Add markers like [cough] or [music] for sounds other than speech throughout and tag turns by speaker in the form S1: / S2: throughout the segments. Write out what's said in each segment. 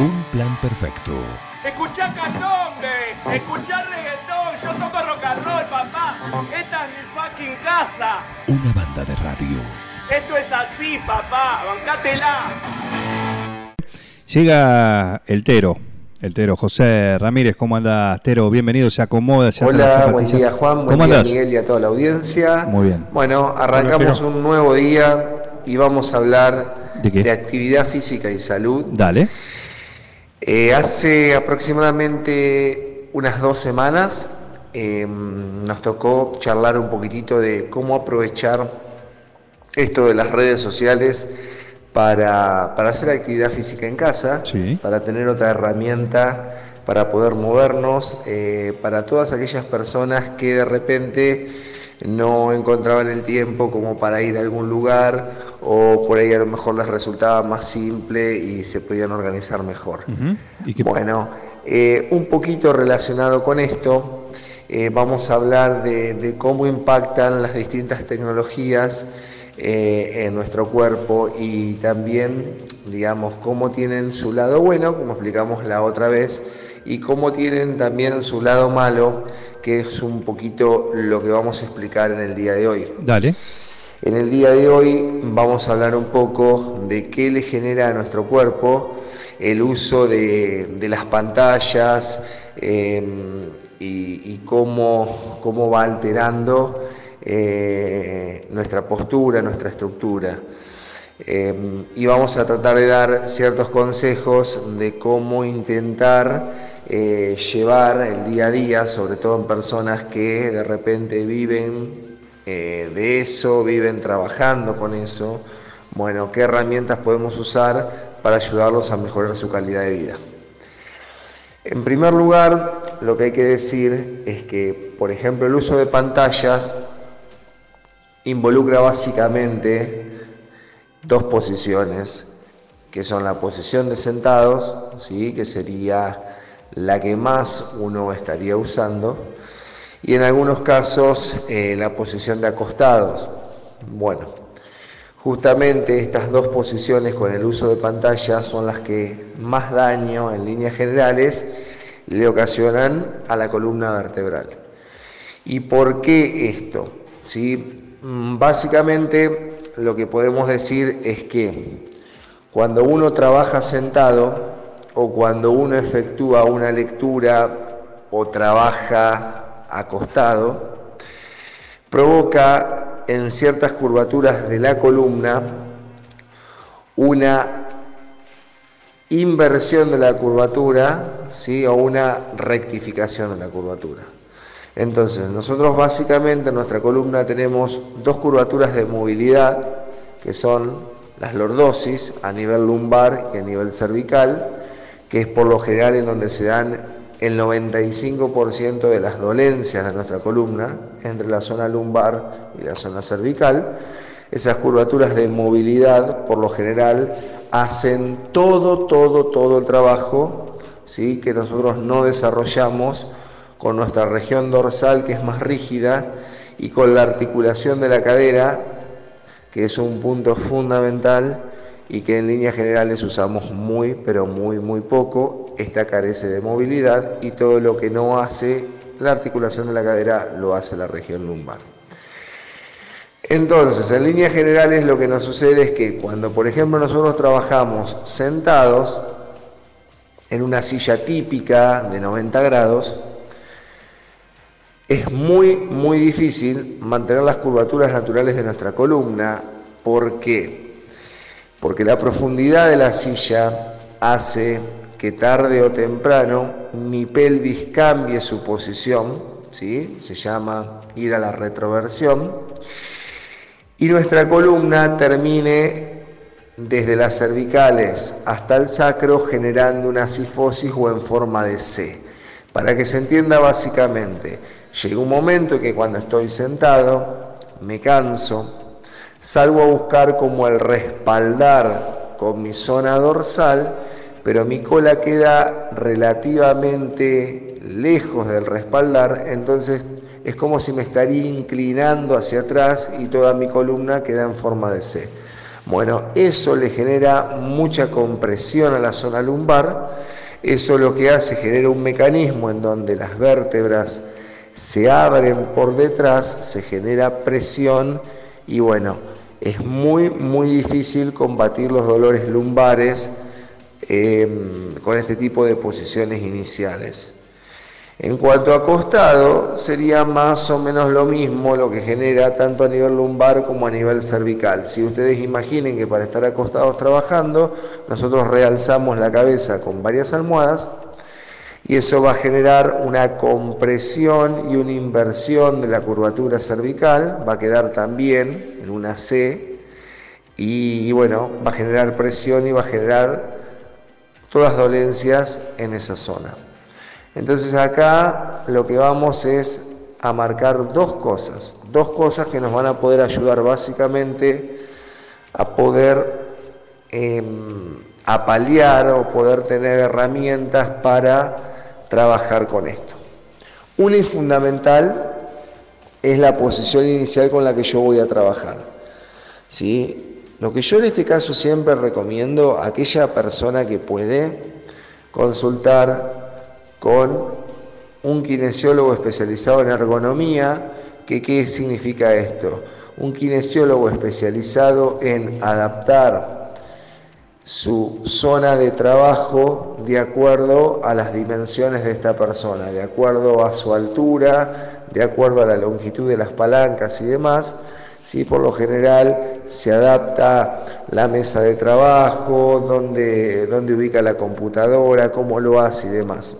S1: Un plan perfecto.
S2: Escuchá candombe, escuchá reggaetón, yo toco rock and roll, papá. Esta es mi fucking casa.
S1: Una banda de radio.
S2: Esto es así, papá, bancátela.
S3: Llega el Tero, el Tero, José Ramírez, ¿cómo andas, Tero? Bienvenido, se acomoda, se
S4: Hola, buen día Juan, buen
S3: ¿Cómo
S4: día
S3: andás?
S4: Miguel y a toda la audiencia.
S3: Muy bien.
S4: Bueno, arrancamos un nuevo día y vamos a hablar
S3: ¿De qué?
S4: actividad física y salud.
S3: Dale.
S4: Eh, hace aproximadamente unas dos semanas eh, nos tocó charlar un poquitito de cómo aprovechar esto de las redes sociales para, para hacer actividad física en casa,
S3: Sí.
S4: para tener otra herramienta para poder movernos, eh, para todas aquellas personas que de repente no encontraban el tiempo como para ir a algún lugar o por ahí a lo mejor les resultaba más simple y se podían organizar mejor.
S3: Ujú. ¿Y qué-
S4: Bueno, eh, un poquito relacionado con esto, eh, vamos a hablar de, de cómo impactan las distintas tecnologías eh, en nuestro cuerpo y también, digamos, cómo tienen su lado bueno, como explicamos la otra vez, y cómo tienen también su lado malo, que es un poquito lo que vamos a explicar en el día de hoy.
S3: Dale.
S4: En el día de hoy vamos a hablar un poco de qué le genera a nuestro cuerpo el uso de, de las pantallas eh, y, y cómo, cómo va alterando eh, nuestra postura, nuestra estructura. Eh, y vamos a tratar de dar ciertos consejos de cómo intentar eh, llevar el día a día, sobre todo en personas que de repente viven eh, de eso, viven trabajando con eso. Bueno, qué herramientas podemos usar para ayudarlos a mejorar su calidad de vida. En primer lugar, lo que hay que decir es que, por ejemplo, el uso de pantallas involucra básicamente dos posiciones, que son la posición de sentados, ¿sí? que sería la que más uno estaría usando, y en algunos casos eh, la posición de acostados. Bueno, justamente estas dos posiciones con el uso de pantalla son las que más daño en líneas generales le ocasionan a la columna vertebral. ¿Y por qué esto? ¿Sí? Mm, Básicamente lo que podemos decir es que cuando uno trabaja sentado o cuando uno efectúa una lectura o trabaja acostado, provoca en ciertas curvaturas de la columna una inversión de la curvatura ¿sí? o una rectificación de la curvatura. Entonces, nosotros básicamente en nuestra columna tenemos dos curvaturas de movilidad, que son las lordosis a nivel lumbar y a nivel cervical, que es por lo general en donde se dan el 95% de las dolencias de nuestra columna, entre la zona lumbar y la zona cervical. Esas curvaturas de movilidad, por lo general, hacen todo, todo, todo el trabajo ¿sí? que nosotros no desarrollamos con nuestra región dorsal, que es más rígida, y con la articulación de la cadera, que es un punto fundamental y que en líneas generales usamos muy, pero muy, muy poco. Esta carece de movilidad y todo lo que no hace la articulación de la cadera lo hace la región lumbar. Entonces, en líneas generales lo que nos sucede es que cuando, por ejemplo, nosotros trabajamos sentados en una silla típica de 90 grados, es muy, muy difícil mantener las curvaturas naturales de nuestra columna. ¿Por qué? Porque la profundidad de la silla hace que tarde o temprano mi pelvis cambie su posición, ¿sí? se llama ir a la retroversión, y nuestra columna termine desde las cervicales hasta el sacro generando una sifosis o en forma de C. Para que se entienda básicamente, llega un momento en que cuando estoy sentado, me canso, salgo a buscar como el respaldar con mi zona dorsal, pero mi cola queda relativamente lejos del respaldar, entonces es como si me estaría inclinando hacia atrás y toda mi columna queda en forma de C. Bueno, eso le genera mucha compresión a la zona lumbar, eso lo que hace genera un mecanismo en donde las vértebras se abren por detrás, se genera presión y bueno, es muy, muy difícil combatir los dolores lumbares em, con este tipo de posiciones iniciales. En cuanto a costado, sería más o menos lo mismo lo que genera tanto a nivel lumbar como a nivel cervical. Si ustedes imaginen que para estar acostados trabajando, nosotros realzamos la cabeza con varias almohadas y eso va a generar una compresión y una inversión de la curvatura cervical, va a quedar también en una C. Y, bueno, va a generar presión y va a generar todas dolencias en esa zona. Entonces acá lo que vamos es a marcar dos cosas, dos cosas que nos van a poder ayudar básicamente a poder paliar o poder tener herramientas para trabajar con esto. Una y fundamental es la posición inicial con la que yo voy a trabajar. ¿sí? Lo que yo en este caso siempre recomiendo a aquella persona que puede consultar con un kinesiólogo especializado en ergonomía, que qué significa esto? Un kinesiólogo especializado en adaptar su zona de trabajo de acuerdo a las dimensiones de esta persona, de acuerdo a su altura, de acuerdo a la longitud de las palancas y demás. Sí, por lo general se adapta la mesa de trabajo, dónde, dónde ubica la computadora, cómo lo hace y demás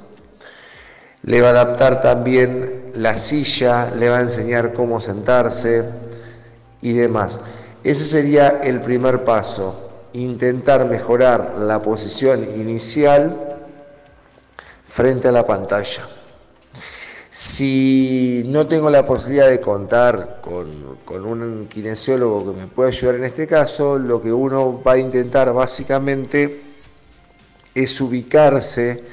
S4: le va a adaptar también la silla, le va a enseñar cómo sentarse y demás. Ese sería el primer paso, intentar mejorar la posición inicial frente a la pantalla. Si no tengo la posibilidad de contar con, con, un kinesiólogo que me pueda ayudar en este caso, lo que uno va a intentar básicamente es ubicarse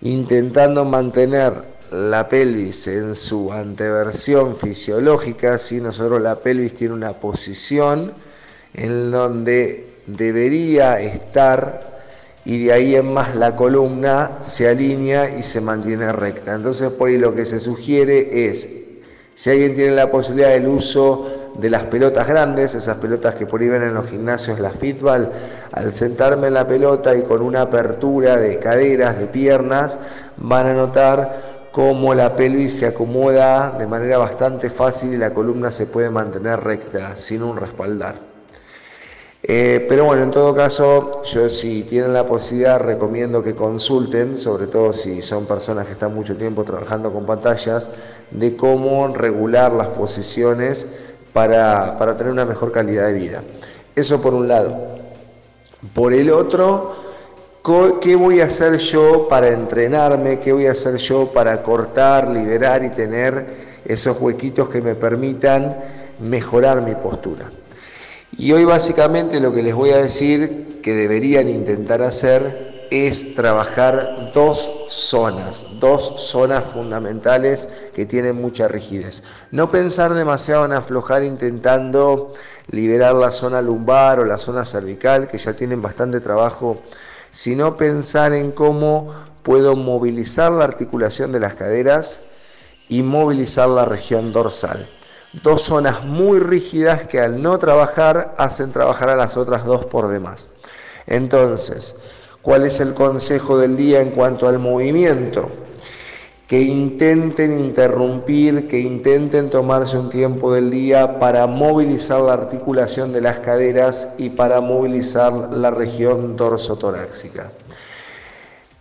S4: intentando mantener la pelvis en su anteversión fisiológica, si nosotros la pelvis tiene una posición en donde debería estar y de ahí en más la columna se alinea y se mantiene recta. Entonces por ahí lo que se sugiere es, si alguien tiene la posibilidad del uso de las pelotas grandes, esas pelotas que por ahí ven en los gimnasios, las fitball, al sentarme en la pelota y con una apertura de caderas, de piernas, van a notar cómo la pelvis se acomoda de manera bastante fácil y la columna se puede mantener recta, sin un respaldar. Eh, pero bueno, en todo caso, yo si tienen la posibilidad recomiendo que consulten, sobre todo si son personas que están mucho tiempo trabajando con pantallas, de cómo regular las posiciones para, tener una mejor calidad de vida. Eso por un lado. Por el otro, ¿qué voy a hacer yo para entrenarme? ¿Qué voy a hacer yo para cortar, liberar y tener esos huequitos que me permitan mejorar mi postura? Y hoy básicamente lo que les voy a decir que deberían intentar hacer es trabajar dos zonas, dos zonas fundamentales que tienen mucha rigidez. No pensar demasiado en aflojar intentando liberar la zona lumbar o la zona cervical, que ya tienen bastante trabajo, sino pensar en cómo puedo movilizar la articulación de las caderas y movilizar la región dorsal. Dos zonas muy rígidas que al no trabajar hacen trabajar a las otras dos por demás. Entonces, ¿Cuál es el consejo del día en cuanto al movimiento? Que intenten interrumpir, que intenten tomarse un tiempo del día para movilizar la articulación de las caderas y para movilizar la región dorsotoráxica.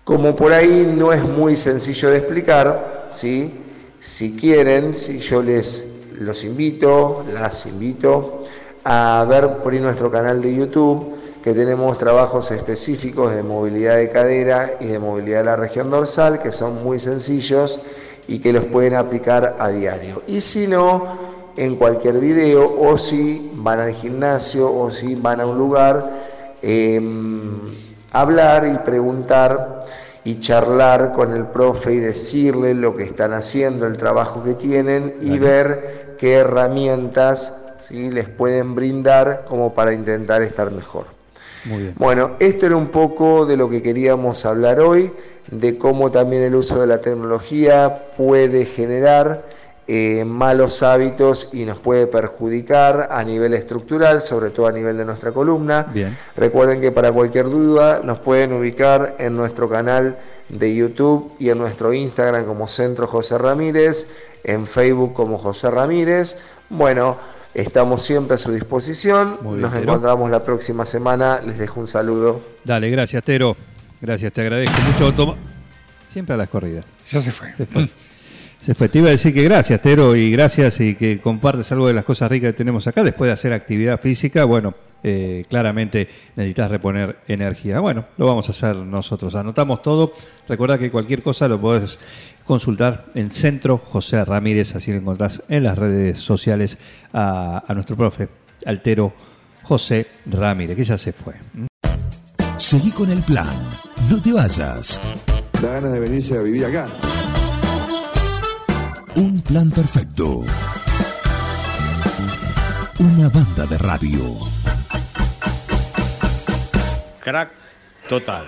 S4: Como por ahí no es muy sencillo de explicar, ¿sí? si quieren, si yo les los invito, las invito a ver por nuestro canal de YouTube que tenemos trabajos específicos de movilidad de cadera y de movilidad de la región dorsal que son muy sencillos y que los pueden aplicar a diario. Y si no, en cualquier video o si van al gimnasio o si van a un lugar, em, hablar y preguntar y charlar con el profe y decirle lo que están haciendo, el trabajo que tienen y ver qué herramientas ¿sí? les pueden brindar como para intentar estar mejor.
S3: Muy bien.
S4: Bueno, esto era un poco de lo que queríamos hablar hoy, de cómo también el uso de la tecnología puede generar eh, malos hábitos y nos puede perjudicar a nivel estructural, sobre todo a nivel de nuestra columna.
S3: Bien.
S4: Recuerden que para cualquier duda nos pueden ubicar en nuestro canal de YouTube y en nuestro Instagram como Centro José Ramírez, en Facebook como José Ramírez. Bueno, estamos siempre a su disposición.
S3: Bien,
S4: nos
S3: Tero.
S4: encontramos la próxima semana. Les dejo un saludo.
S3: Dale, gracias, Tero. Gracias, te agradezco mucho. Toma- Siempre a las corridas.
S5: Ya se fue.
S3: Se fue. [laughs] Se fue. Te iba a decir que gracias, Tero, y gracias y que compartes algo de las cosas ricas que tenemos acá. Después de hacer actividad física, bueno, eh, claramente necesitas reponer energía. Bueno, lo vamos a hacer nosotros. Anotamos todo. Recuerda que cualquier cosa lo podés consultar en Centro José Ramírez, así lo encontrás en las redes sociales a, a nuestro profe, Altero José Ramírez, que ya se fue.
S1: Seguí con el plan. No te vayas.
S6: Da ganas de venirse a vivir acá.
S1: Un plan perfecto. Una banda de radio.
S7: Crack total.